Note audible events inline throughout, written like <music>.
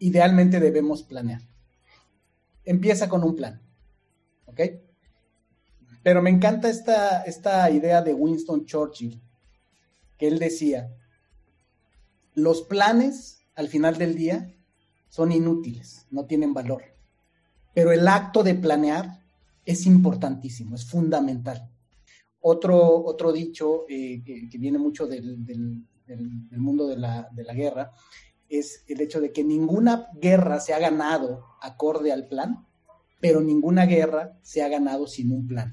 idealmente debemos planear. Empieza con un plan, ¿ok? Pero me encanta esta, esta idea de Winston Churchill, que él decía, los planes al final del día son inútiles, no tienen valor, pero el acto de planear es importantísimo, es fundamental. Otro, otro dicho eh, que, viene mucho del, mundo de la, de la guerra es el hecho de que ninguna guerra se ha ganado acorde al plan, pero ninguna guerra se ha ganado sin un plan.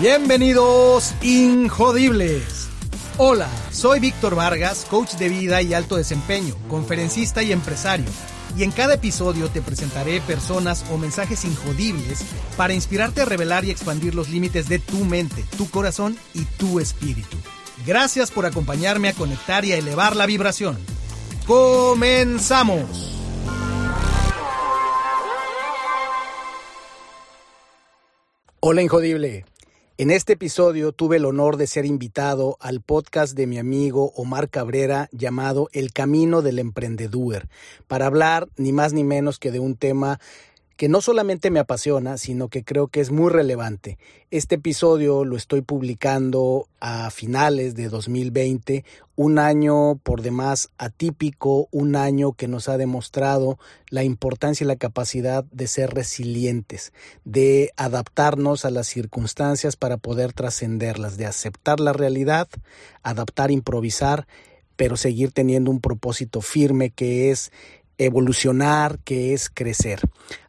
Bienvenidos, Injodibles. Hola, soy Víctor Vargas, coach de vida y alto desempeño, conferencista y empresario. Y en cada episodio te presentaré personas o mensajes injodibles para inspirarte a revelar y expandir los límites de tu mente, tu corazón y tu espíritu. Gracias por acompañarme a conectar y a elevar la vibración. ¡Comenzamos! Hola Injodible. En este episodio tuve el honor de ser invitado al podcast de mi amigo Omar Cabrera llamado El Camino del Emprendedor para hablar ni más ni menos que de un tema que no solamente me apasiona, sino que creo que es muy relevante. Este episodio lo estoy publicando a finales de 2020, un año por demás atípico, un año que nos ha demostrado la importancia y la capacidad de ser resilientes, de adaptarnos a las circunstancias para poder trascenderlas, de aceptar la realidad, adaptar, improvisar, pero seguir teniendo un propósito firme que es evolucionar, que es crecer.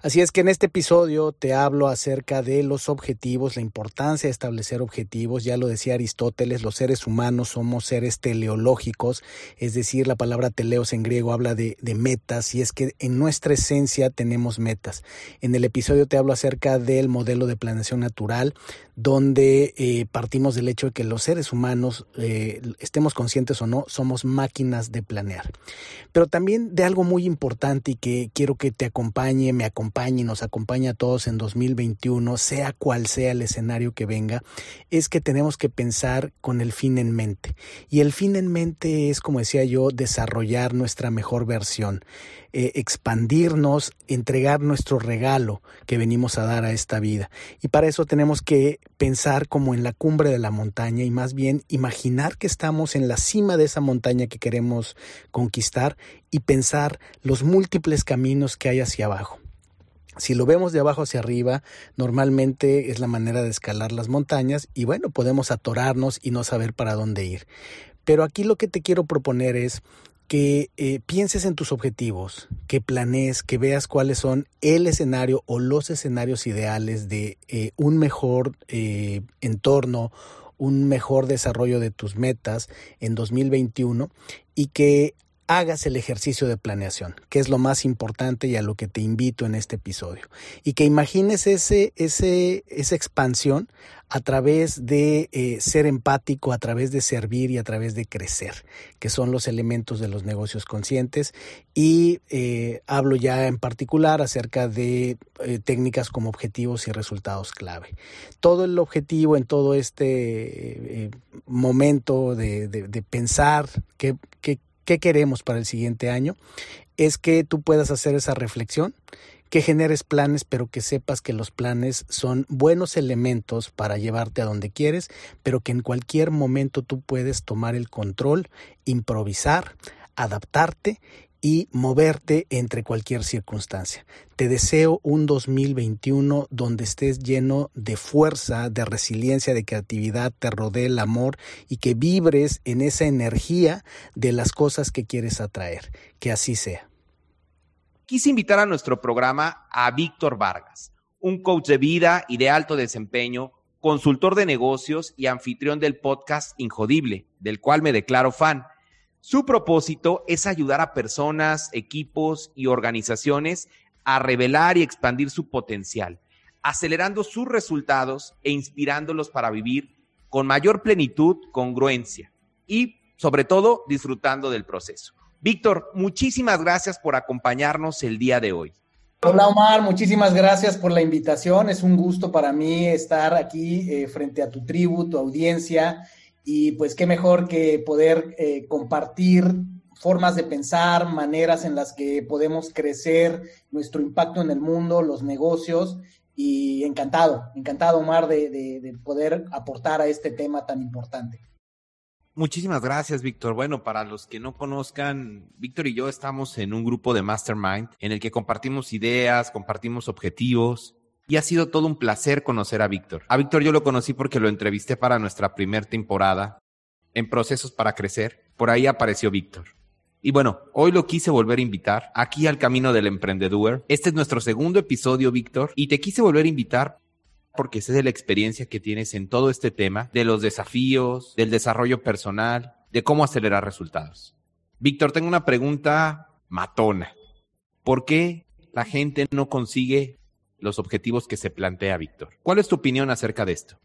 Así es que en este episodio te hablo acerca de los objetivos, la importancia de establecer objetivos. Ya lo decía Aristóteles, los seres humanos somos seres teleológicos, es decir, la palabra teleos en griego habla de, metas y es que en nuestra esencia tenemos metas. En el episodio te hablo acerca del modelo de planeación natural, donde eh, partimos del hecho de que los seres humanos, eh, estemos conscientes o no, somos máquinas de planear. Pero también de algo muy importante y que quiero que te acompañe, me acompañe nos acompañe a todos en 2021, sea cual sea el escenario que venga, es que tenemos que pensar con el fin en mente. Y el fin en mente es, como decía yo, desarrollar nuestra mejor versión. Eh, expandirnos, entregar nuestro regalo que venimos a dar a esta vida. Y para eso tenemos que pensar como en la cumbre de la montaña y más bien imaginar que estamos en la cima de esa montaña que queremos conquistar y pensar los múltiples caminos que hay hacia abajo. Si lo vemos de abajo hacia arriba, normalmente es la manera de escalar las montañas y bueno, podemos atorarnos y no saber para dónde ir. Pero aquí lo que te quiero proponer es que eh, pienses en tus objetivos, que planees, que veas cuáles son el escenario o los escenarios ideales de eh, un mejor eh, entorno, un mejor desarrollo de tus metas en 2021 y que hagas el ejercicio de planeación, que es lo más importante y a lo que te invito en este episodio. Y que imagines ese, ese, esa expansión a través de eh, ser empático, a través de servir y a través de crecer, que son los elementos de los negocios conscientes. Y eh, hablo ya en particular acerca de eh, técnicas como objetivos y resultados clave. Todo el objetivo en todo este momento de, de, pensar qué, qué, queremos para el siguiente año, es que tú puedas hacer esa reflexión, que generes planes, pero que sepas que los planes son buenos elementos para llevarte a donde quieres, pero que en cualquier momento tú puedes tomar el control, improvisar, adaptarte y moverte entre cualquier circunstancia. Te deseo un 2021 donde estés lleno de fuerza, de resiliencia, de creatividad, te rodee el amor y que vibres en esa energía de las cosas que quieres atraer. Que así sea. Quise invitar a nuestro programa a Víctor Vargas, un coach de vida y de alto desempeño, consultor de negocios y anfitrión del podcast Injodible, del cual me declaro fan su propósito es ayudar a personas, equipos y organizaciones a revelar y expandir su potencial, acelerando sus resultados e inspirándolos para vivir con mayor plenitud, congruencia y, sobre todo, disfrutando del proceso. Víctor, muchísimas gracias por acompañarnos el día de hoy. Hola Omar, muchísimas gracias por la invitación. Es un gusto para mí estar aquí eh, frente a tu tribu, tu audiencia Y pues qué mejor que poder eh, compartir formas de pensar, maneras en las que podemos crecer nuestro impacto en el mundo, los negocios. Y encantado, encantado, Omar, de poder aportar a este tema tan importante. Muchísimas gracias, Víctor. Bueno, para los que no conozcan, Víctor y yo estamos en un grupo de Mastermind en el que compartimos ideas, compartimos objetivos. Y ha sido todo un placer conocer a Víctor. A Víctor yo lo conocí porque lo entrevisté para nuestra primera temporada en Procesos para Crecer. Por ahí apareció Víctor. Y bueno, hoy lo quise volver a invitar aquí al Camino del Emprendedor. Este es nuestro segundo episodio, Víctor, y te quise volver a invitar porque sé de la experiencia que tienes en todo este tema, de los desafíos, del desarrollo personal, de cómo acelerar resultados. Víctor, tengo una pregunta matona. ¿Por qué la gente no consigue los objetivos que se plantea Víctor? ¿Cuál es tu opinión acerca de esto?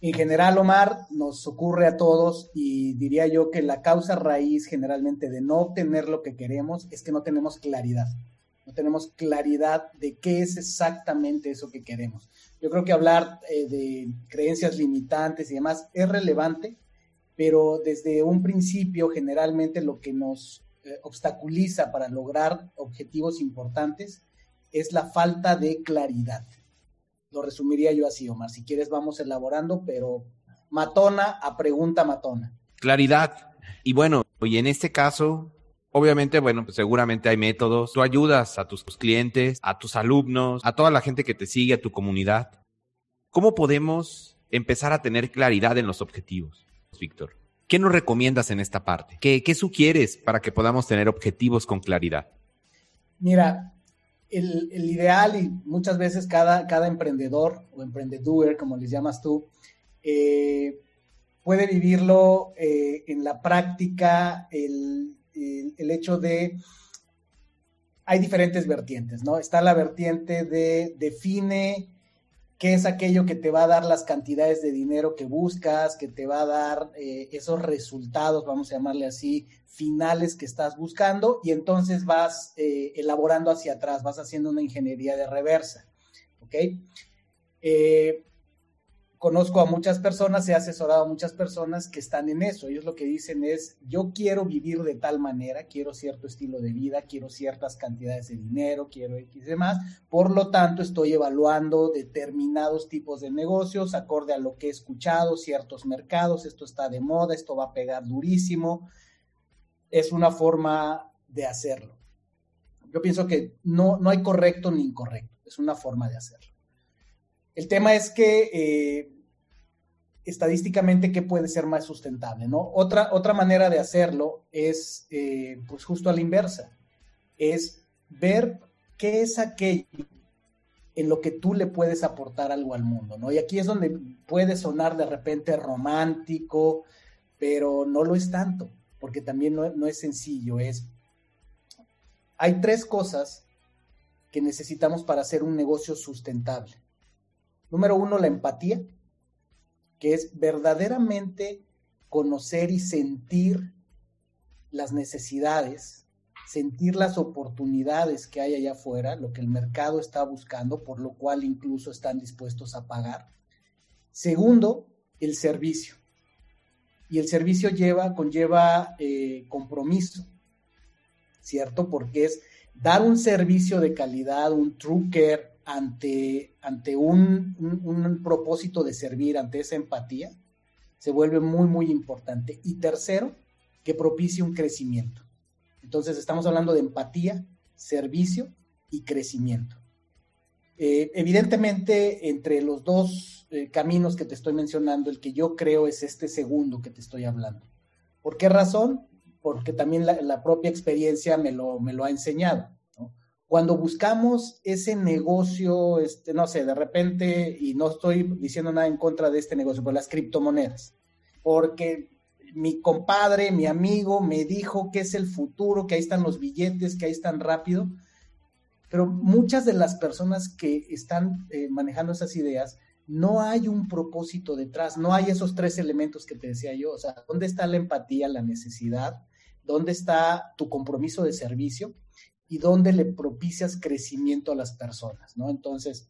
En general, Omar, nos ocurre a todos y diría yo que la causa raíz generalmente de no obtener lo que queremos es que no tenemos claridad. No tenemos claridad de qué es exactamente eso que queremos. Yo creo que hablar eh, de creencias limitantes y demás es relevante, pero desde un principio generalmente lo que nos eh, obstaculiza para lograr objetivos importantes es la falta de claridad. Lo resumiría yo así, Omar. Si quieres vamos elaborando, pero matona a pregunta matona. Claridad. Y bueno, y en este caso, Obviamente, bueno, pues seguramente hay métodos. Tú ayudas a tus clientes, a tus alumnos, a toda la gente que te sigue, a tu comunidad. ¿Cómo podemos empezar a tener claridad en los objetivos, Víctor? ¿Qué nos recomiendas en esta parte? ¿Qué, sugieres para que podamos tener objetivos con claridad? Mira, el, ideal y muchas veces cada, cada emprendedor o emprendedor, como les llamas tú, eh, puede vivirlo eh, en la práctica, el el, hecho de, hay diferentes vertientes, ¿no? Está la vertiente de define qué es aquello que te va a dar las cantidades de dinero que buscas, que te va a dar eh, esos resultados, vamos a llamarle así, finales que estás buscando, y entonces vas eh, elaborando hacia atrás, vas haciendo una ingeniería de reversa, ¿ok? Eh, conozco a muchas personas, he asesorado a muchas personas que están en eso. Ellos lo que dicen es, yo quiero vivir de tal manera, quiero cierto estilo de vida, quiero ciertas cantidades de dinero, quiero X y demás. Por lo tanto, estoy evaluando determinados tipos de negocios acorde a lo que he escuchado, ciertos mercados, esto está de moda, esto va a pegar durísimo. Es una forma de hacerlo. Yo pienso que no, no hay correcto ni incorrecto, es una forma de hacerlo. El tema es que eh, estadísticamente, ¿qué puede ser más sustentable? ¿no? Otra, otra manera de hacerlo es, eh, pues justo a la inversa, es ver qué es aquello en lo que tú le puedes aportar algo al mundo, ¿no? Y aquí es donde puede sonar de repente romántico, pero no lo es tanto, porque también no, no es sencillo, es... Hay tres cosas que necesitamos para hacer un negocio sustentable. Número uno, la empatía, que es verdaderamente conocer y sentir las necesidades, sentir las oportunidades que hay allá afuera, lo que el mercado está buscando, por lo cual incluso están dispuestos a pagar. Segundo, el servicio. Y el servicio lleva, conlleva eh, compromiso, ¿cierto? Porque es dar un servicio de calidad, un true care, ante, ante un, propósito de servir, ante esa empatía, se vuelve muy, muy importante. Y tercero, que propicie un crecimiento. Entonces estamos hablando de empatía, servicio y crecimiento. Eh, evidentemente, entre los dos eh, caminos que te estoy mencionando, el que yo creo es este segundo que te estoy hablando. ¿Por qué razón? Porque también la, la propia experiencia me lo, me lo ha enseñado cuando buscamos ese negocio, este, no sé, de repente, y no estoy diciendo nada en contra de este negocio, pero las criptomonedas, porque mi compadre, mi amigo me dijo que es el futuro, que ahí están los billetes, que ahí están rápido, pero muchas de las personas que están eh, manejando esas ideas, no hay un propósito detrás, no hay esos tres elementos que te decía yo, o sea, ¿dónde está la empatía, la necesidad? ¿Dónde está tu compromiso de servicio? Y dónde le propicias crecimiento a las personas, ¿no? Entonces,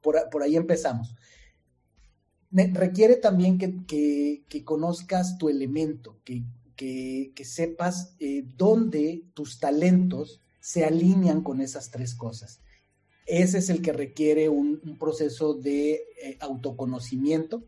por, ahí empezamos. requiere también que, conozcas tu elemento, que, sepas eh, dónde tus talentos se alinean con esas tres cosas. Ese es el que requiere un, proceso de eh, autoconocimiento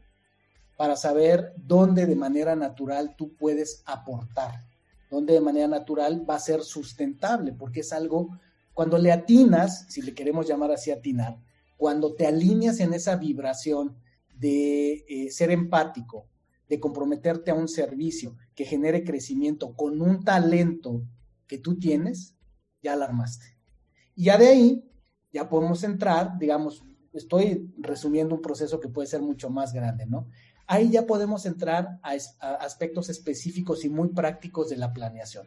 para saber dónde de manera natural tú puedes aportar, dónde de manera natural va a ser sustentable, porque es algo, cuando le atinas, si le queremos llamar así atinar, cuando te alineas en esa vibración de eh, ser empático, de comprometerte a un servicio que genere crecimiento con un talento que tú tienes, ya alarmaste. Y ya de ahí, ya podemos entrar, digamos, estoy resumiendo un proceso que puede ser mucho más grande, ¿no? Ahí ya podemos entrar a, aspectos específicos y muy prácticos de la planeación.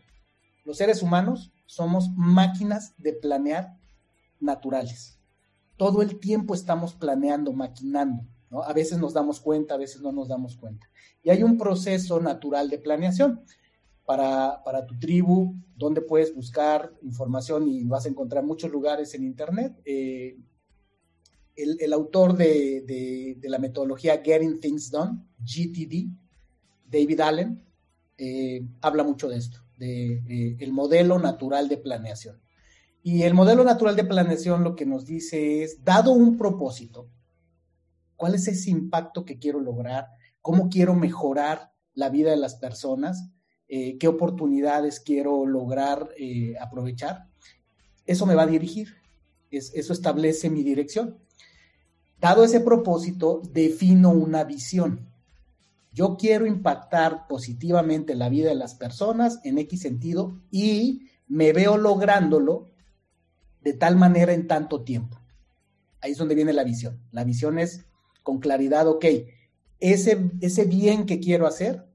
Los seres humanos somos máquinas de planear naturales. Todo el tiempo estamos planeando, maquinando. A veces nos damos cuenta, a veces no nos damos cuenta. Y hay un proceso natural de planeación. Para, tu tribu, donde puedes buscar información y vas a encontrar muchos lugares en Internet. Eh, el, autor de, la metodología Getting Things Done, GTD, David Allen, eh, habla mucho de esto, de el modelo natural de planeación. Y el modelo natural de planeación lo que nos dice es, dado un propósito, ¿cuál es ese impacto que quiero lograr? ¿Cómo quiero mejorar la vida de las personas? Eh, ¿Qué oportunidades quiero lograr eh, aprovechar? Eso me va a dirigir, eso establece mi dirección. Dado ese propósito, defino una visión. Yo quiero impactar positivamente la vida de las personas en X sentido y me veo lográndolo de tal manera en tanto tiempo. Ahí es donde viene la visión. La visión es con claridad, ok, ese, ese bien que quiero hacer,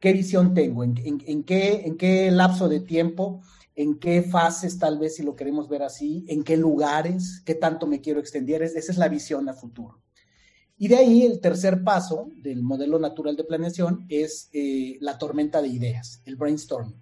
¿qué visión tengo? ¿En, qué, ¿En qué lapso de tiempo? En qué fases tal vez si lo queremos ver así, en qué lugares, qué tanto me quiero extender, esa es la visión a futuro. Y de ahí el tercer paso del modelo natural de planeación es eh, la tormenta de ideas, el brainstorming.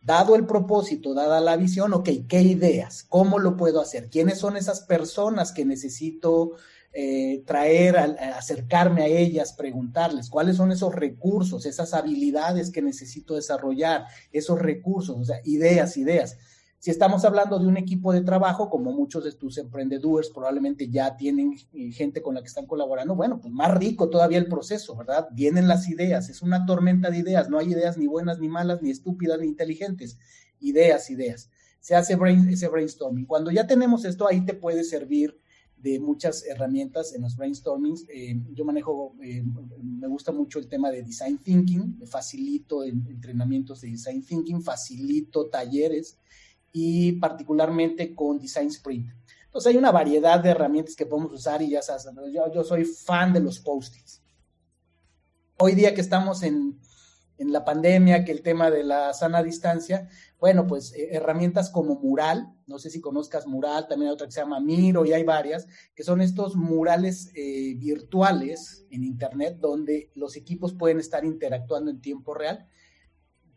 Dado el propósito, dada la visión, ok, ¿qué ideas? ¿Cómo lo puedo hacer? ¿Quiénes son esas personas que necesito eh, traer, acercarme a ellas, preguntarles cuáles son esos recursos, esas habilidades que necesito desarrollar, esos recursos, o sea, ideas, ideas. Si estamos hablando de un equipo de trabajo, como muchos de tus emprendedores probablemente ya tienen eh, gente con la que están colaborando, bueno, pues más rico todavía el proceso, ¿verdad? Vienen las ideas, es una tormenta de ideas, no hay ideas ni buenas, ni malas, ni estúpidas, ni inteligentes, ideas, ideas. Se hace ese brainstorming. Cuando ya tenemos esto, ahí te puede servir de muchas herramientas en los brainstormings. Eh, yo manejo, eh, me gusta mucho el tema de design thinking, facilito entrenamientos de design thinking, facilito talleres y particularmente con design sprint. Entonces hay una variedad de herramientas que podemos usar y ya sabes, yo, yo soy fan de los post-its. Hoy día que estamos en, en la pandemia, que el tema de la sana distancia, bueno, pues eh, herramientas como Mural, no sé si conozcas Mural, también hay otra que se llama Miro y hay varias, que son estos murales eh, virtuales en Internet donde los equipos pueden estar interactuando en tiempo real.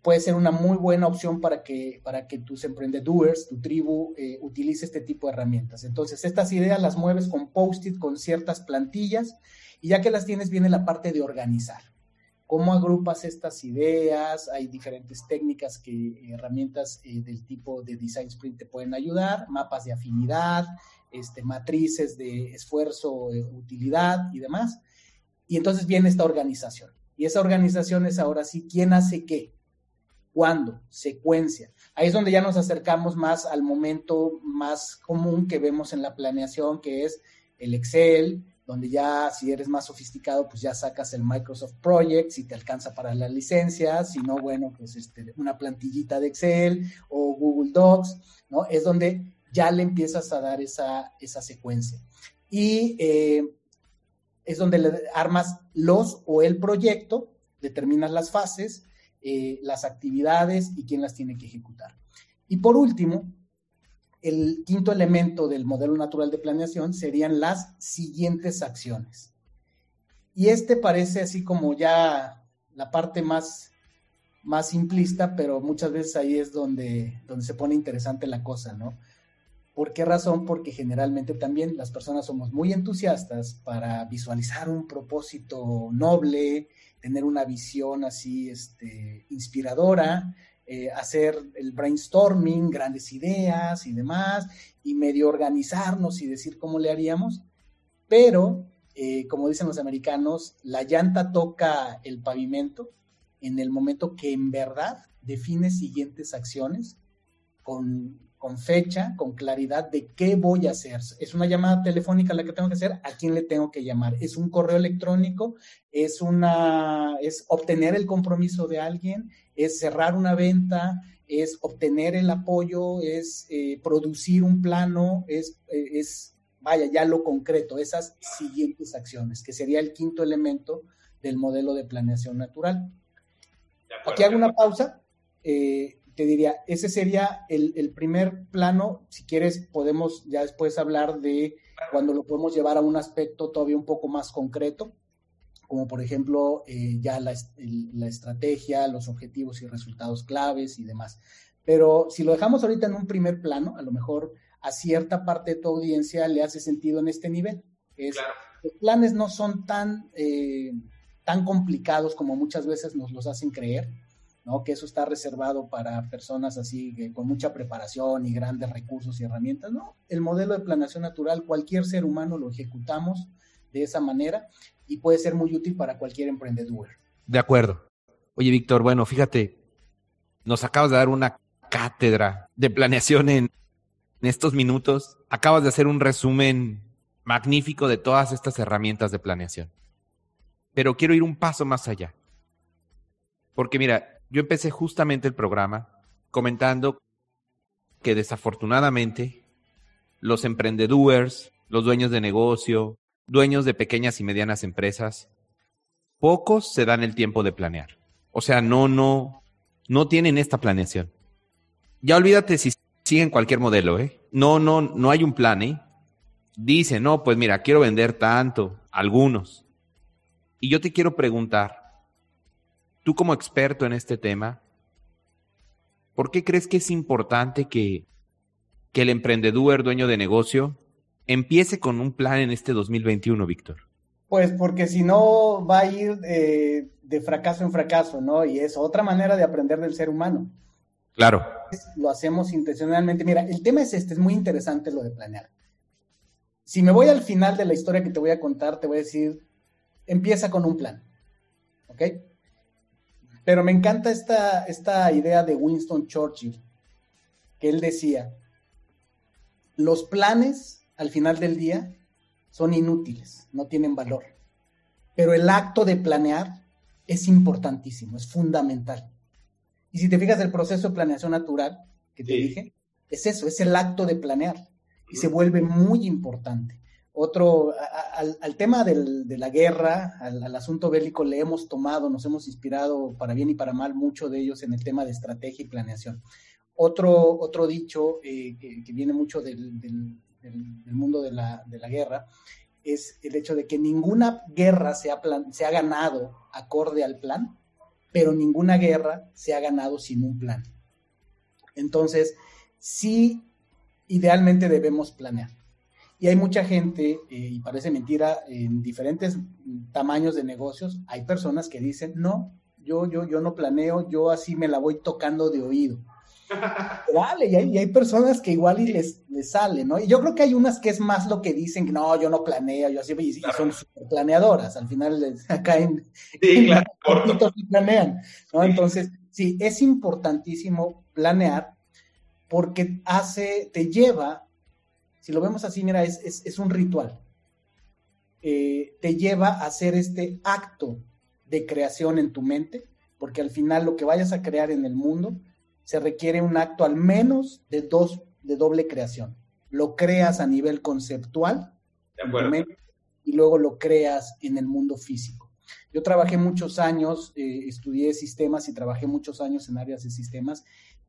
Puede ser una muy buena opción para que, para que tus emprendedores, tu tribu, eh, utilice este tipo de herramientas. Entonces, estas ideas las mueves con post-it, con ciertas plantillas, y ya que las tienes, viene la parte de organizar cómo agrupas estas ideas, hay diferentes técnicas que herramientas eh, del tipo de design sprint te pueden ayudar, mapas de afinidad, este, matrices de esfuerzo, eh, utilidad y demás. Y entonces viene esta organización. Y esa organización es ahora sí, ¿quién hace qué? ¿Cuándo? Secuencia. Ahí es donde ya nos acercamos más al momento más común que vemos en la planeación, que es el Excel, donde ya si eres más sofisticado, pues ya sacas el Microsoft Project, si te alcanza para la licencia, si no, bueno, pues este, una plantillita de Excel o Google Docs, ¿no? Es donde ya le empiezas a dar esa, esa secuencia. Y eh, es donde le armas los o el proyecto, determinas las fases, eh, las actividades y quién las tiene que ejecutar. Y por último, el quinto elemento del modelo natural de planeación serían las siguientes acciones. Y este parece así como ya la parte más, más simplista, pero muchas veces ahí es donde, donde se pone interesante la cosa, ¿no? ¿Por qué razón? Porque generalmente también las personas somos muy entusiastas para visualizar un propósito noble, tener una visión así este, inspiradora, eh, hacer el brainstorming, grandes ideas y demás, y medio organizarnos y decir cómo le haríamos, pero, eh, como dicen los americanos, la llanta toca el pavimento en el momento que en verdad define siguientes acciones con con fecha, con claridad de qué voy a hacer. Es una llamada telefónica la que tengo que hacer, a quién le tengo que llamar. Es un correo electrónico, es una, es obtener el compromiso de alguien, es cerrar una venta, es obtener el apoyo, es eh, producir un plano, es, eh, es, vaya, ya lo concreto, esas siguientes acciones, que sería el quinto elemento del modelo de planeación natural. Aquí hago una pausa. Eh, te diría, ese sería el, primer plano. Si quieres, podemos ya después hablar de cuando lo podemos llevar a un aspecto todavía un poco más concreto, como por ejemplo eh, ya la, la, estrategia, los objetivos y resultados claves y demás. Pero si lo dejamos ahorita en un primer plano, a lo mejor a cierta parte de tu audiencia le hace sentido en este nivel. Es, Los planes no son tan, eh, tan complicados como muchas veces nos los hacen creer que eso está reservado para personas así con mucha preparación y grandes recursos y herramientas. No, el modelo de planeación natural, cualquier ser humano lo ejecutamos de esa manera y puede ser muy útil para cualquier emprendedor. De acuerdo. Oye, Víctor, bueno, fíjate, nos acabas de dar una cátedra de planeación en, en estos minutos. Acabas de hacer un resumen magnífico de todas estas herramientas de planeación. Pero quiero ir un paso más allá. Porque mira, yo empecé justamente el programa comentando que desafortunadamente los emprendedores, los dueños de negocio, dueños de pequeñas y medianas empresas, pocos se dan el tiempo de planear. O sea, no, no, no tienen esta planeación. Ya olvídate si siguen cualquier modelo, ¿eh? No, no, no hay un plan, ¿eh? Dice, no, pues mira, quiero vender tanto, algunos. Y yo te quiero preguntar, Tú como experto en este tema, ¿por qué crees que es importante que, que el emprendedor, dueño de negocio, empiece con un plan en este 2021, Víctor? Pues porque si no va a ir eh, de fracaso en fracaso, ¿no? Y es otra manera de aprender del ser humano. Claro. Lo hacemos intencionalmente. Mira, el tema es este, es muy interesante lo de planear. Si me voy al final de la historia que te voy a contar, te voy a decir, empieza con un plan, ¿ok? Pero me encanta esta, esta idea de Winston Churchill, que él decía, los planes al final del día son inútiles, no tienen valor, pero el acto de planear es importantísimo, es fundamental. Y si te fijas, el proceso de planeación natural que te dije, es eso, es el acto de planear y se vuelve muy importante. Otro, al, tema de la guerra, al, asunto bélico, le hemos tomado, nos hemos inspirado para bien y para mal mucho de ellos en el tema de estrategia y planeación. Otro, otro dicho eh, que, viene mucho del, mundo de la, guerra es el hecho de que ninguna guerra se ha, se ha ganado acorde al plan, pero ninguna guerra se ha ganado sin un plan. Entonces, sí, idealmente debemos planear y hay mucha gente, eh, y parece mentira, en diferentes tamaños de negocios, hay personas que dicen, no, yo, yo, yo no planeo, yo así me la voy tocando de oído. Vale, y hay, y hay, personas que igual y les, les sale, ¿no? Y yo creo que hay unas que es más lo que dicen, no, yo no planeo, yo así, y, son super planeadoras, al final les <laughs> caen, sí, claro. y planean, ¿no? Entonces, sí, es importantísimo planear porque hace, te lleva si lo vemos así, mira, es, un ritual. Eh, te lleva a hacer este acto de creación en tu mente, porque al final lo que vayas a crear en el mundo se requiere un acto al menos de dos, de doble creación. Lo creas a nivel conceptual y luego lo creas en el mundo físico. Yo trabajé muchos años, eh, estudié sistemas y trabajé muchos años en áreas de sistemas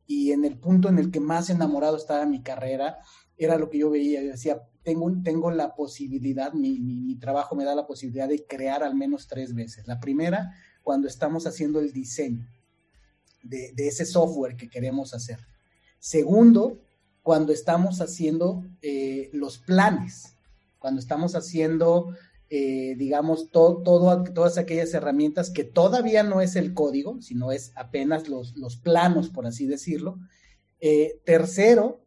y en el punto en el que más enamorado estaba mi carrera era lo que yo veía. Yo decía, tengo, tengo la posibilidad, mi, mi, trabajo me da la posibilidad de crear al menos tres veces. La primera, cuando estamos haciendo el diseño de, ese software que queremos hacer. Segundo, cuando estamos haciendo eh, los planes, cuando estamos haciendo, eh, digamos, todo, todas aquellas herramientas que todavía no es el código, sino es apenas los, los planos, por así decirlo. Eh, tercero,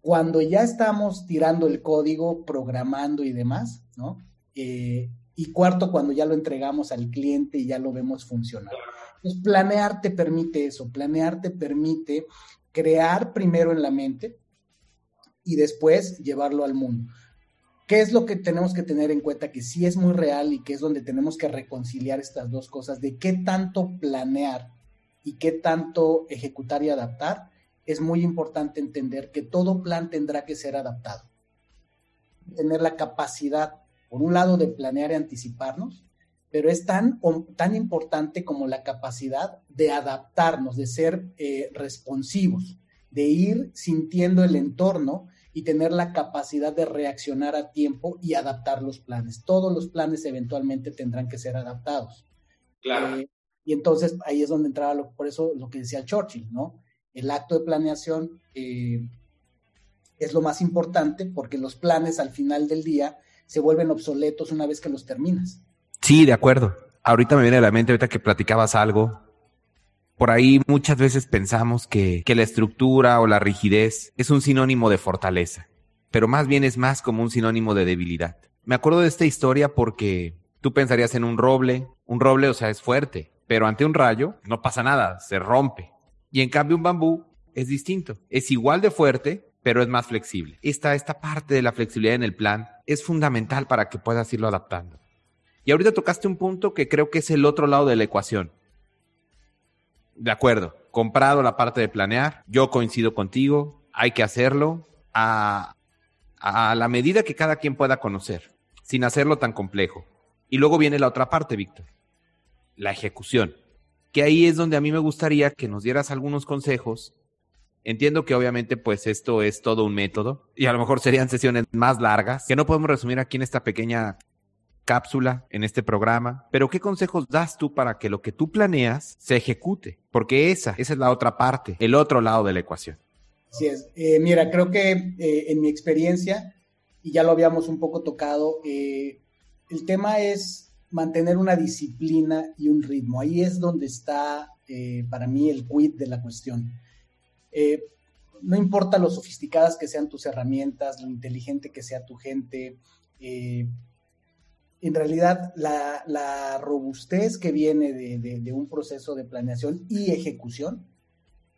cuando ya estamos tirando el código, programando y demás, ¿no? y cuarto, cuando ya lo entregamos al cliente y ya lo vemos funcionar. Entonces, planear te permite eso, planear te permite crear primero en la mente, y después llevarlo al mundo. ¿Qué es lo que tenemos que tener en cuenta? Que sí es muy real y que es donde tenemos que reconciliar estas dos cosas, de qué tanto planear y qué tanto ejecutar y adaptar, es muy importante entender que todo plan tendrá que ser adaptado. Tener la capacidad, por un lado, de planear y anticiparnos, pero es tan, tan importante como la capacidad de adaptarnos, de ser eh, responsivos, de ir sintiendo el entorno y tener la capacidad de reaccionar a tiempo y adaptar los planes. Todos los planes eventualmente tendrán que ser adaptados. Claro. Eh, y entonces ahí es donde entraba, lo, por eso lo que decía Churchill, ¿no? El acto de planeación eh, es lo más importante porque los planes al final del día se vuelven obsoletos una vez que los terminas. Sí, de acuerdo. Ahorita me viene a la mente, ahorita que platicabas algo, por ahí muchas veces pensamos que, la estructura o la rigidez es un sinónimo de fortaleza, pero más bien es más como un sinónimo de debilidad. Me acuerdo de esta historia porque tú pensarías en un roble, un roble o sea es fuerte, pero ante un rayo no pasa nada, se rompe. Y en cambio un bambú es distinto, es igual de fuerte, pero es más flexible. Esta, esta parte de la flexibilidad en el plan es fundamental para que puedas irlo adaptando. Y ahorita tocaste un punto que creo que es el otro lado de la ecuación. De acuerdo, comprado la parte de planear, yo coincido contigo, hay que hacerlo a, a la medida que cada quien pueda conocer, sin hacerlo tan complejo. Y luego viene la otra parte, Víctor, la ejecución, que ahí es donde a mí me gustaría que nos dieras algunos consejos. Entiendo que obviamente pues esto es todo un método y a lo mejor serían sesiones más largas que no podemos resumir aquí en esta pequeña cápsula en este programa, pero ¿qué consejos das tú para que lo que tú planeas se ejecute? Porque esa, esa es la otra parte, el otro lado de la ecuación. Así es. Eh, mira, creo que eh, en mi experiencia, y ya lo habíamos un poco tocado, eh, el tema es mantener una disciplina y un ritmo. Ahí es donde está para mí el quid de la cuestión. no importa lo sofisticadas que sean tus herramientas, lo inteligente que sea tu gente, en realidad la, robustez que viene de, un proceso de planeación y ejecución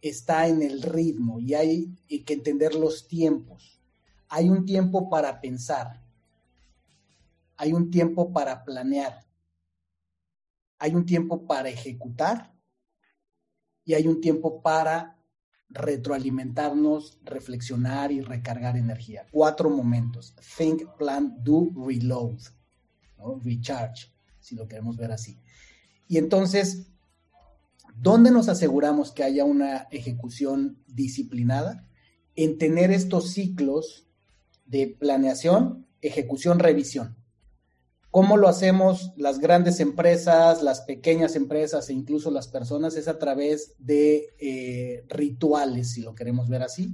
está en el ritmo y hay que entender los tiempos. Hay un tiempo para pensar, hay un tiempo para planear, hay un tiempo para ejecutar y hay un tiempo para retroalimentarnos, reflexionar y recargar energía. Cuatro momentos. Think, plan, do, reload. Recharge, si lo queremos ver así. Y entonces, ¿dónde nos aseguramos que haya una ejecución disciplinada? En tener estos ciclos de planeación, ejecución, revisión. ¿Cómo lo hacemos las grandes empresas, las pequeñas empresas e incluso las personas? Es a través de eh, rituales, si lo queremos ver así,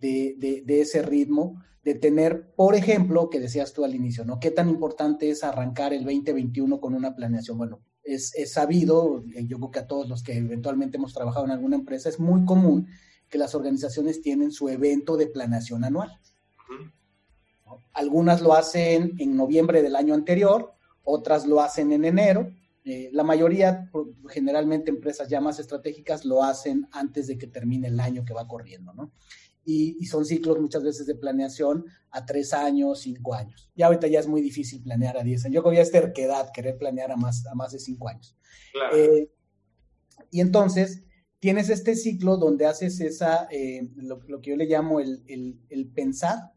de, de ese ritmo de tener, por ejemplo, que decías tú al inicio, ¿no? ¿Qué tan importante es arrancar el 2021 con una planeación? Bueno, es, sabido, eh, yo creo que a todos los que eventualmente hemos trabajado en alguna empresa, es muy común que las organizaciones tienen su evento de planeación anual. Algunas lo hacen en noviembre del año anterior, otras lo hacen en enero. Eh, la mayoría, generalmente empresas ya más estratégicas, lo hacen antes de que termine el año que va corriendo, ¿no? Y, son ciclos muchas veces de planeación a tres años, cinco años. Y ahorita ya es muy difícil planear a diez años. Yo creo que ya es terquedad querer planear a más, a más de cinco años. Eh, y entonces tienes este ciclo donde haces esa, eh, lo, que yo le llamo el, el, pensar,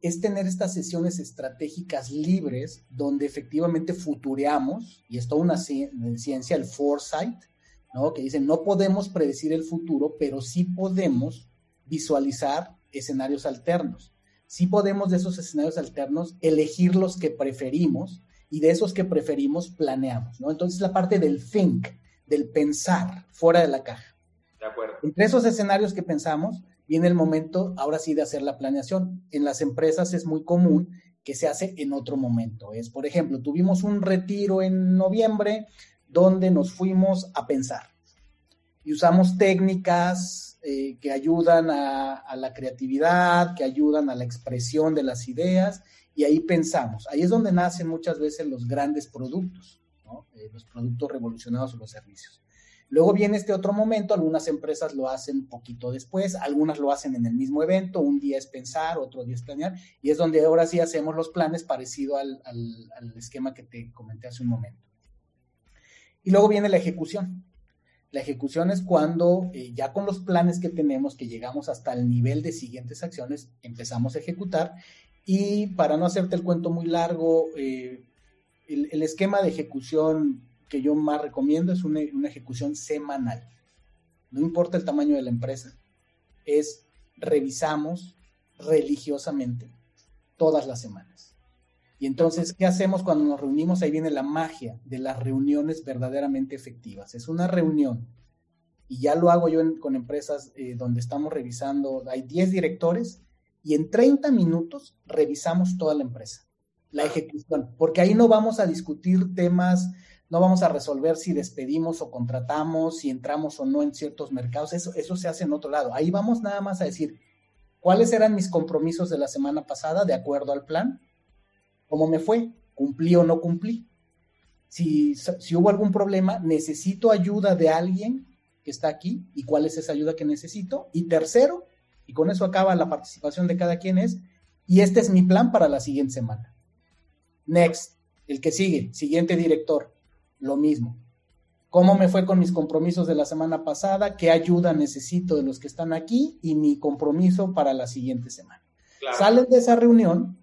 es tener estas sesiones estratégicas libres donde efectivamente futureamos, y es toda una ciencia, el foresight, ¿no? que dicen, no podemos predecir el futuro, pero sí podemos visualizar escenarios alternos. Si podemos de esos escenarios alternos elegir los que preferimos y de esos que preferimos planeamos, ¿no? Entonces la parte del think, del pensar fuera de la caja. De acuerdo. Entre esos escenarios que pensamos, viene el momento ahora sí de hacer la planeación. En las empresas es muy común que se hace en otro momento. Es, por ejemplo, tuvimos un retiro en noviembre donde nos fuimos a pensar y usamos técnicas eh, que ayudan a, la creatividad, que ayudan a la expresión de las ideas y ahí pensamos. Ahí es donde nacen muchas veces los grandes productos, eh, los productos revolucionados o los servicios. Luego viene este otro momento, algunas empresas lo hacen poquito después, algunas lo hacen en el mismo evento, un día es pensar, otro día es planear, y es donde ahora sí hacemos los planes parecido al, esquema que te comenté hace un momento. Y luego viene la ejecución. La ejecución es cuando eh, ya con los planes que tenemos, que llegamos hasta el nivel de siguientes acciones, empezamos a ejecutar. Y para no hacerte el cuento muy largo, eh, el esquema de ejecución que yo más recomiendo es una, ejecución semanal. No importa el tamaño de la empresa, es revisamos religiosamente todas las semanas. Y entonces, ¿qué hacemos cuando nos reunimos? Ahí viene la magia de las reuniones verdaderamente efectivas. Es una reunión, y ya lo hago yo con empresas eh, donde estamos revisando, hay 10 directores, y en 30 minutos revisamos toda la empresa, la ejecución, porque ahí no vamos a discutir temas no vamos a resolver si despedimos o contratamos, si entramos o no en ciertos mercados, eso, eso se hace en otro lado. Ahí vamos nada más a decir, ¿cuáles eran mis compromisos de la semana pasada de acuerdo al plan? ¿Cómo me fue? ¿Cumplí o no cumplí? Si, si hubo algún problema, necesito ayuda de alguien que está aquí y cuál es esa ayuda que necesito. Y tercero, y con eso acaba la participación de cada quien es, y este es mi plan para la siguiente semana. Next, el que sigue, siguiente director lo mismo. ¿Cómo me fue con mis compromisos de la semana pasada? ¿Qué ayuda necesito de los que están aquí? Y mi compromiso para la siguiente semana. Salen de esa reunión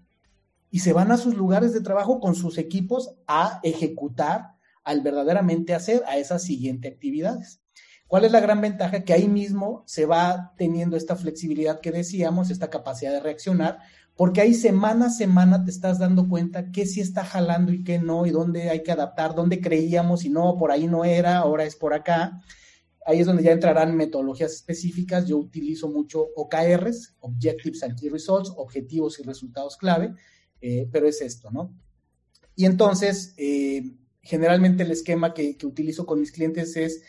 y se van a sus lugares de trabajo con sus equipos a ejecutar, al verdaderamente hacer a esas siguientes actividades. ¿Cuál es la gran ventaja? Que ahí mismo se va teniendo esta flexibilidad que decíamos, esta capacidad de reaccionar, porque ahí semana a semana te estás dando cuenta qué sí está jalando y qué no, y dónde hay que adaptar, dónde creíamos y no, por ahí no era, ahora es por acá. Ahí es donde ya entrarán metodologías específicas. Yo utilizo mucho OKRs, Objectives and Key Results, objetivos y resultados clave, eh, pero es esto, ¿no? Y entonces, eh, generalmente el esquema que, utilizo con mis clientes es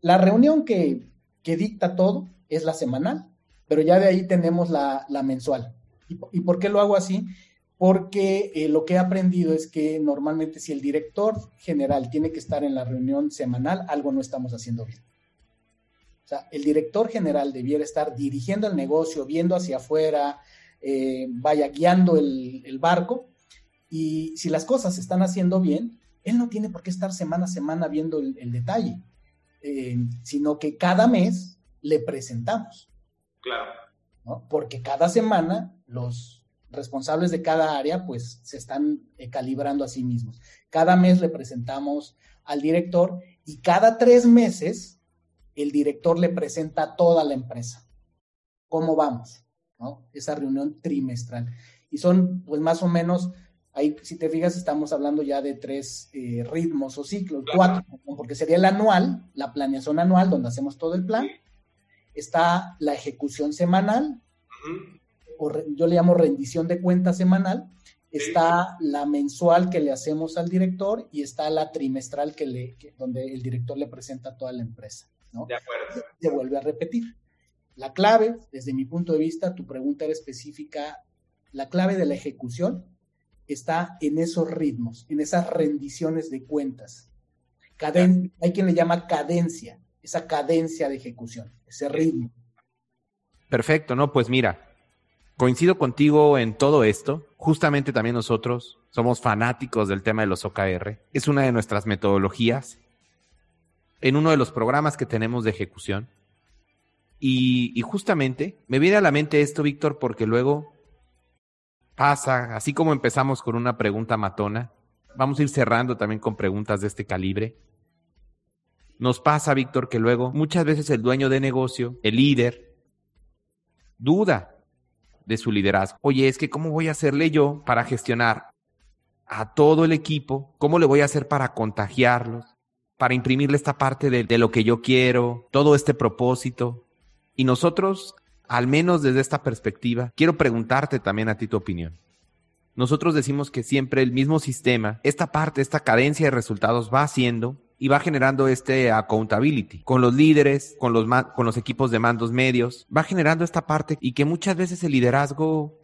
la reunión que, dicta todo es la semanal, pero ya de ahí tenemos la mensual. ¿Y, por qué lo hago así? Porque eh, lo que he aprendido es que normalmente si el director general tiene que estar en la reunión semanal, algo no estamos haciendo bien. O sea, el director general debiera estar dirigiendo el negocio, viendo hacia afuera, eh, vaya guiando el, barco. Y si las cosas se están haciendo bien, él no tiene por qué estar semana a semana viendo el, detalle, eh, sino que cada mes le presentamos. Claro. Porque cada semana los responsables de cada área pues se están eh, calibrando a sí mismos. Cada mes le presentamos al director y cada tres meses el director le presenta a toda la empresa. ¿Cómo vamos? Esa reunión trimestral. Y son pues más o menos, ahí si te fijas estamos hablando ya de tres eh, ritmos o ciclos, cuatro, porque sería el anual, la planeación anual donde hacemos todo el plan. Está la ejecución semanal, o yo le llamo rendición de cuenta semanal, está la mensual que le hacemos al director y está la trimestral que le, donde el director le presenta a toda la empresa. ¿no? De acuerdo. Se vuelve a repetir. La clave, desde mi punto de vista, tu pregunta era específica, la clave de la ejecución está en esos ritmos, en esas rendiciones de cuentas. hay quien le llama cadencia, esa cadencia de ejecución, ese ritmo. Perfecto, no, pues mira, coincido contigo en todo esto. Justamente también nosotros somos fanáticos del tema de los OKR. Es una de nuestras metodologías en uno de los programas que tenemos de ejecución. Y, justamente me viene a la mente esto, Víctor, porque luego pasa, así como empezamos con una pregunta matona, vamos a ir cerrando también con preguntas de este calibre. Nos pasa, Víctor, que luego muchas veces el dueño de negocio, el líder, duda de su liderazgo. Oye, es que ¿cómo voy a hacerle yo para gestionar a todo el equipo? ¿Cómo le voy a hacer para contagiarlos? Para imprimirle esta parte de, lo que yo quiero, todo este propósito. Y nosotros al menos desde esta perspectiva, quiero preguntarte también a ti tu opinión. Nosotros decimos que siempre el mismo sistema, esta parte, esta cadencia de resultados va haciendo y va generando este accountability con los líderes, con los, con los equipos de mandos medios, va generando esta parte y que muchas veces el liderazgo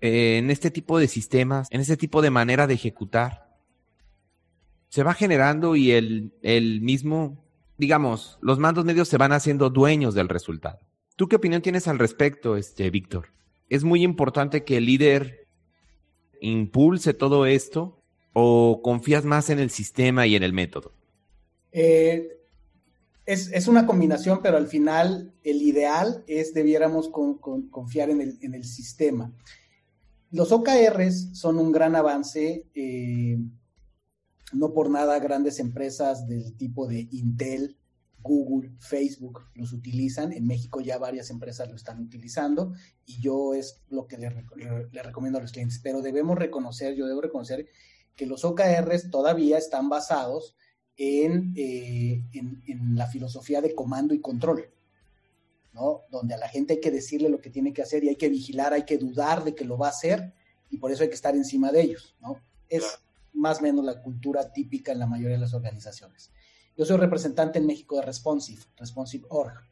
eh, en este tipo de sistemas, en este tipo de manera de ejecutar, se va generando y el, el mismo, digamos, los mandos medios se van haciendo dueños del resultado. ¿Tú qué opinión tienes al respecto, este, Víctor? ¿Es muy importante que el líder impulse todo esto o confías más en el sistema y en el método? Eh, es, una combinación, pero al final el ideal es debiéramos confiar en el, sistema. Los OKRs son un gran avance, eh, no por nada grandes empresas del tipo de Intel, Google, Facebook los utilizan. En México ya varias empresas lo están utilizando y yo es lo que le, recomiendo a los clientes. Pero debemos reconocer, yo debo reconocer que los OKRs todavía están basados eh, en, en, la filosofía de comando y control, ¿no? Donde a la gente hay que decirle lo que tiene que hacer y hay que vigilar, hay que dudar de que lo va a hacer y por eso hay que estar encima de ellos, ¿no? Es más o menos la cultura típica en la mayoría de las organizaciones. Yo soy representante en México de Responsive, Responsive.org.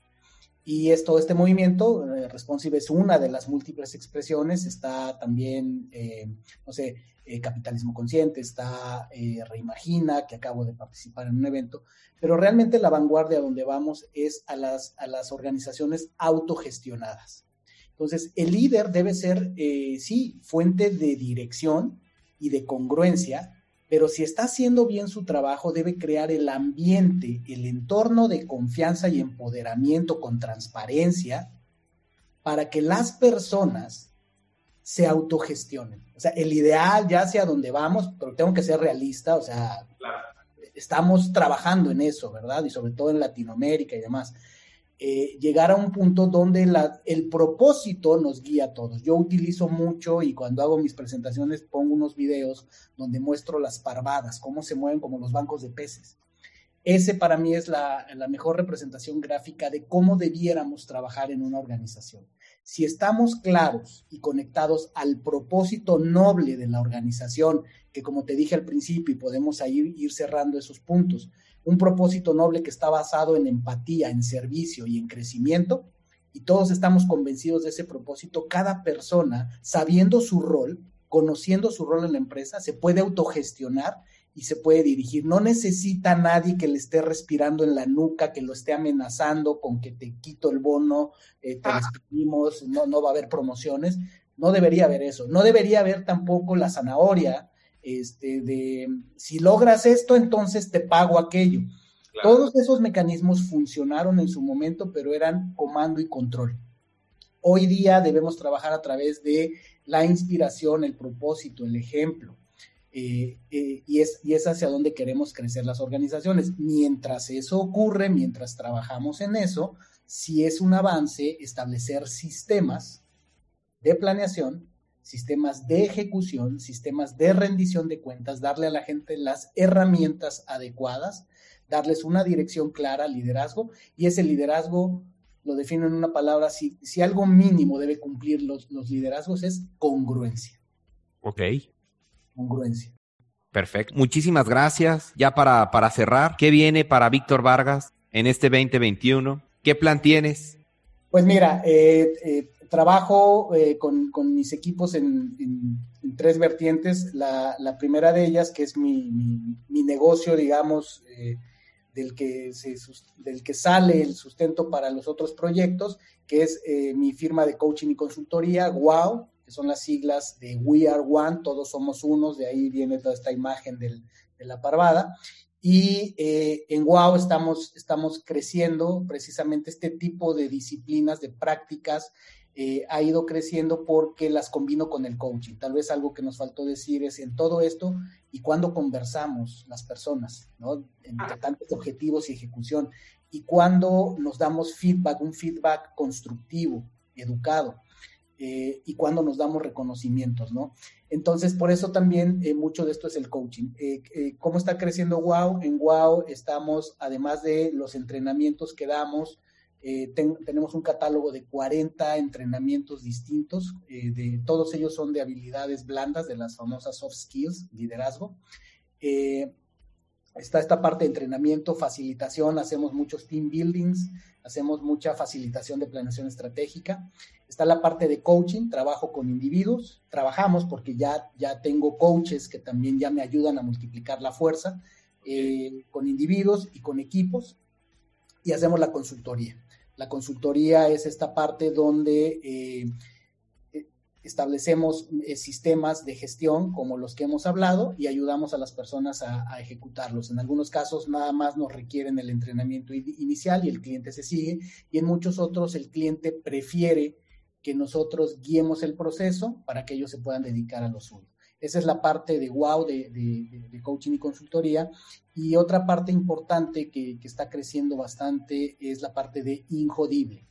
Y esto, este movimiento, eh, Responsive es una de las múltiples expresiones, está también, eh, no sé, eh, Capitalismo Consciente, está Reimagina, que acabo de participar en un evento, pero realmente la vanguardia donde vamos es a las, a las organizaciones autogestionadas. Entonces, el líder debe ser, sí, fuente de dirección y de congruencia, pero si está haciendo bien su trabajo, debe crear el ambiente, el entorno de confianza y empoderamiento con transparencia para que las personas se autogestionen. O sea, el ideal ya sea donde vamos, pero tengo que ser realista, o sea, estamos trabajando en eso, ¿verdad? Y sobre todo en Latinoamérica y demás. Eh, llegar a un punto donde el propósito nos guía a todos. Yo utilizo mucho y cuando hago mis presentaciones pongo unos videos donde muestro las parvadas, cómo se mueven como los bancos de peces. Ese para mí es la, mejor representación gráfica de cómo debiéramos trabajar en una organización. Si estamos claros y conectados al propósito noble de la organización, que como te dije al principio, y podemos ir cerrando esos puntos, un propósito noble que está basado en empatía, en servicio y en crecimiento, y todos estamos convencidos de ese propósito, cada persona, sabiendo su rol, conociendo su rol en la empresa, se puede autogestionar y se puede dirigir. No necesita nadie que le esté respirando en la nuca, que lo esté amenazando con que te quito el bono, eh, te ah. despedimos, no, no va a haber promociones. No debería haber eso. No debería haber tampoco la zanahoria este, de si logras esto, entonces te pago aquello. Todos esos mecanismos funcionaron en su momento, pero eran comando y control. Hoy día debemos trabajar a través de la inspiración, el propósito, el ejemplo. Eh, eh, y, es, y es hacia donde queremos crecer las organizaciones. Mientras eso ocurre, mientras trabajamos en eso, si es un avance establecer sistemas de planeación sistemas de ejecución, sistemas de rendición de cuentas, darle a la gente las herramientas adecuadas, darles una dirección clara, liderazgo, y ese liderazgo lo defino en una palabra, si, si algo mínimo debe cumplir los, los liderazgos es congruencia. Ok. Congruencia. Perfecto. Muchísimas gracias. Ya para, para cerrar, ¿qué viene para Víctor Vargas en este 2021? ¿Qué plan tienes? Pues mira, eh, eh, trabajo eh, con, mis equipos en, tres vertientes. La, primera de ellas, que es mi, negocio, digamos, eh, del, que se, del que sale el sustento para los otros proyectos, que es eh, mi firma de coaching y consultoría, WOW, que son las siglas de We Are One, todos somos unos, de ahí viene toda esta imagen de la parvada. Y en WOW estamos, estamos creciendo precisamente este tipo de disciplinas, de prácticas eh, ha ido creciendo porque las combino con el coaching. Tal vez algo que nos faltó decir es en todo esto y cuando conversamos las personas, ¿no? Entre tantos objetivos y ejecución, y cuando nos damos feedback, un feedback constructivo, educado, eh, y cuando nos damos reconocimientos, ¿no? Entonces, por eso también eh, mucho de esto es el coaching. ¿Cómo está creciendo WOW? En WOW estamos, además de los entrenamientos que damos, Eh, tenemos un catálogo de 40 entrenamientos distintos, eh, de, todos ellos son de habilidades blandas, de las famosas soft skills, liderazgo. Eh, está esta parte de entrenamiento, facilitación, hacemos muchos team buildings, hacemos mucha facilitación de planeación estratégica. Está la parte de coaching, trabajo con individuos, trabajamos porque ya, ya tengo coaches que también ya me ayudan a multiplicar la fuerza con individuos y con equipos y hacemos la consultoría. La consultoría es esta parte donde eh, eh, establecemos eh, sistemas de gestión como los que hemos hablado y ayudamos a las personas a, ejecutarlos. En algunos casos nada más nos requieren el entrenamiento inicial y el cliente se sigue y en muchos otros el cliente prefiere que nosotros guiemos el proceso para que ellos se puedan dedicar a lo suyo. Esa es la parte de wow de, coaching y consultoría. Y otra parte importante que, está creciendo bastante es la parte de injodible.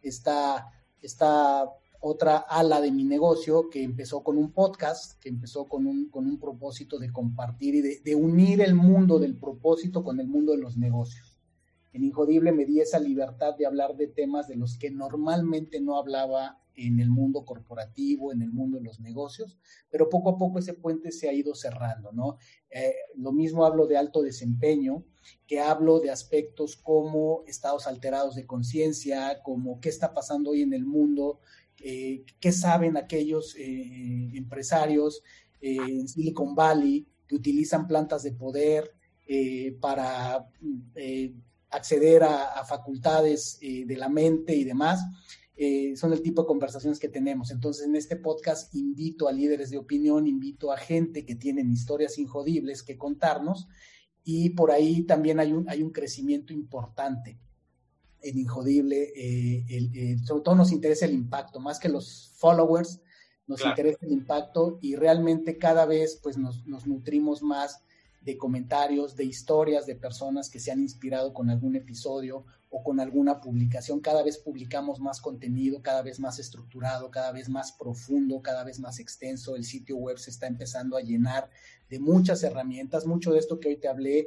Esta, esta otra ala de mi negocio que empezó con un podcast, que empezó con un, con un propósito de compartir y de, unir el mundo del propósito con el mundo de los negocios. En Injodible me di esa libertad de hablar de temas de los que normalmente no hablaba en el mundo corporativo, en el mundo de los negocios, pero poco a poco ese puente se ha ido cerrando, ¿no? Eh, lo mismo hablo de alto desempeño, que hablo de aspectos como estados alterados de conciencia, como qué está pasando hoy en el mundo, eh, qué saben aquellos eh, empresarios en Silicon Valley que utilizan plantas de poder para acceder a facultades de la mente y demás eh, son el tipo de conversaciones que tenemos. Entonces, en este podcast invito a líderes de opinión, invito a gente que tienen historias injodibles que contarnos y por ahí también hay un crecimiento importante en Injodible. Eh, eh, sobre todo nos interesa el impacto, más que los followers, nos interesa el impacto y realmente cada vez pues nos, nos nutrimos más de comentarios, de historias de personas que se han inspirado con algún episodio o con alguna publicación. Cada vez publicamos más contenido, cada vez más estructurado, cada vez más profundo, cada vez más extenso. El sitio web se está empezando a llenar de muchas herramientas. Mucho de esto que hoy te hablé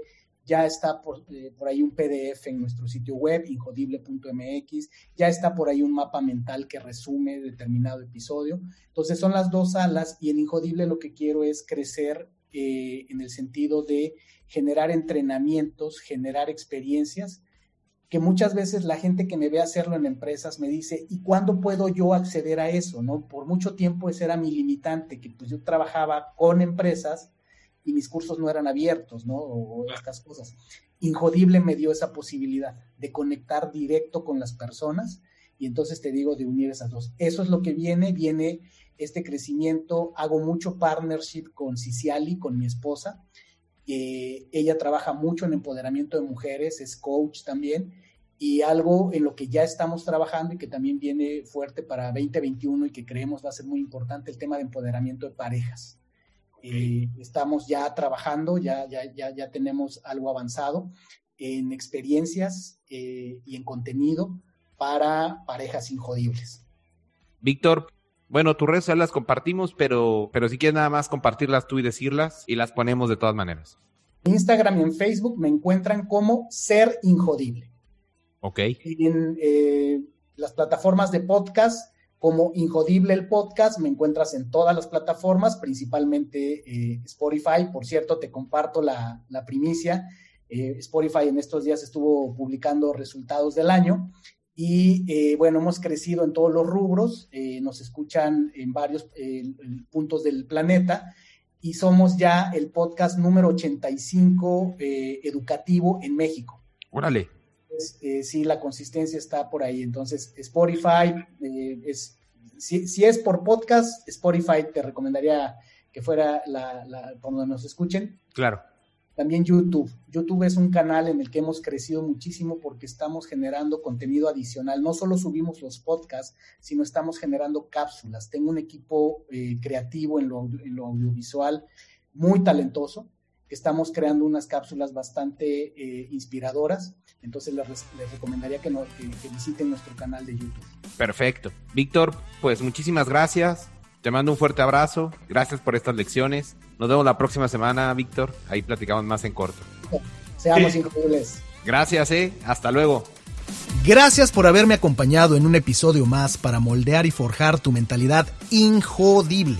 ya está por, eh, por, ahí un PDF en nuestro sitio web, injodible.mx, ya está por ahí un mapa mental que resume determinado episodio. Entonces son las dos salas y en Injodible lo que quiero es crecer eh, en el sentido de generar entrenamientos, generar experiencias, que muchas veces la gente que me ve hacerlo en empresas me dice, ¿y cuándo puedo yo acceder a eso? ¿No? Por mucho tiempo ese era mi limitante, que pues yo trabajaba con empresas y mis cursos no eran abiertos, ¿no? O, estas cosas. Injodible me dio esa posibilidad de conectar directo con las personas y entonces te digo de unir esas dos. Eso es lo que viene, viene este crecimiento, hago mucho partnership con Ciciali, con mi esposa. Eh, ella trabaja mucho en empoderamiento de mujeres, es coach también, y algo en lo que ya estamos trabajando y que también viene fuerte para 2021 y que creemos va a ser muy importante, el tema de empoderamiento de parejas. Eh, estamos ya trabajando, ya, ya, ya, ya tenemos algo avanzado en experiencias eh, y en contenido para parejas injodibles. Víctor, bueno, tus redes las compartimos, pero, pero si quieres nada más compartirlas tú y decirlas y las ponemos de todas maneras. En Instagram y en Facebook me encuentran como Ser Injodible. Ok. En eh, las plataformas de podcast, como Injodible el podcast, me encuentras en todas las plataformas, principalmente eh, Spotify. Por cierto, te comparto la, primicia. Eh, Spotify en estos días estuvo publicando resultados del año y eh, bueno, hemos crecido en todos los rubros, nos escuchan en varios puntos del planeta y somos ya el podcast número 85 educativo en México. Órale. Sí, la consistencia está por ahí. Entonces, Spotify, es, si, es por podcast, Spotify te recomendaría que fuera la, la, por donde nos escuchen. Claro. También YouTube. YouTube es un canal en el que hemos crecido muchísimo porque estamos generando contenido adicional. No solo subimos los podcasts, sino estamos generando cápsulas. Tengo un equipo eh, creativo en lo, audiovisual muy talentoso. Estamos creando unas cápsulas bastante eh, inspiradoras. Entonces les, recomendaría que, que visiten nuestro canal de YouTube. Perfecto. Víctor, pues muchísimas gracias. Te mando un fuerte abrazo. Gracias por estas lecciones. Nos vemos la próxima semana, Víctor. Ahí platicamos más en corto. Seamos increíbles. Gracias, eh. Hasta luego. Gracias por haberme acompañado en un episodio más para moldear y forjar tu mentalidad injodible.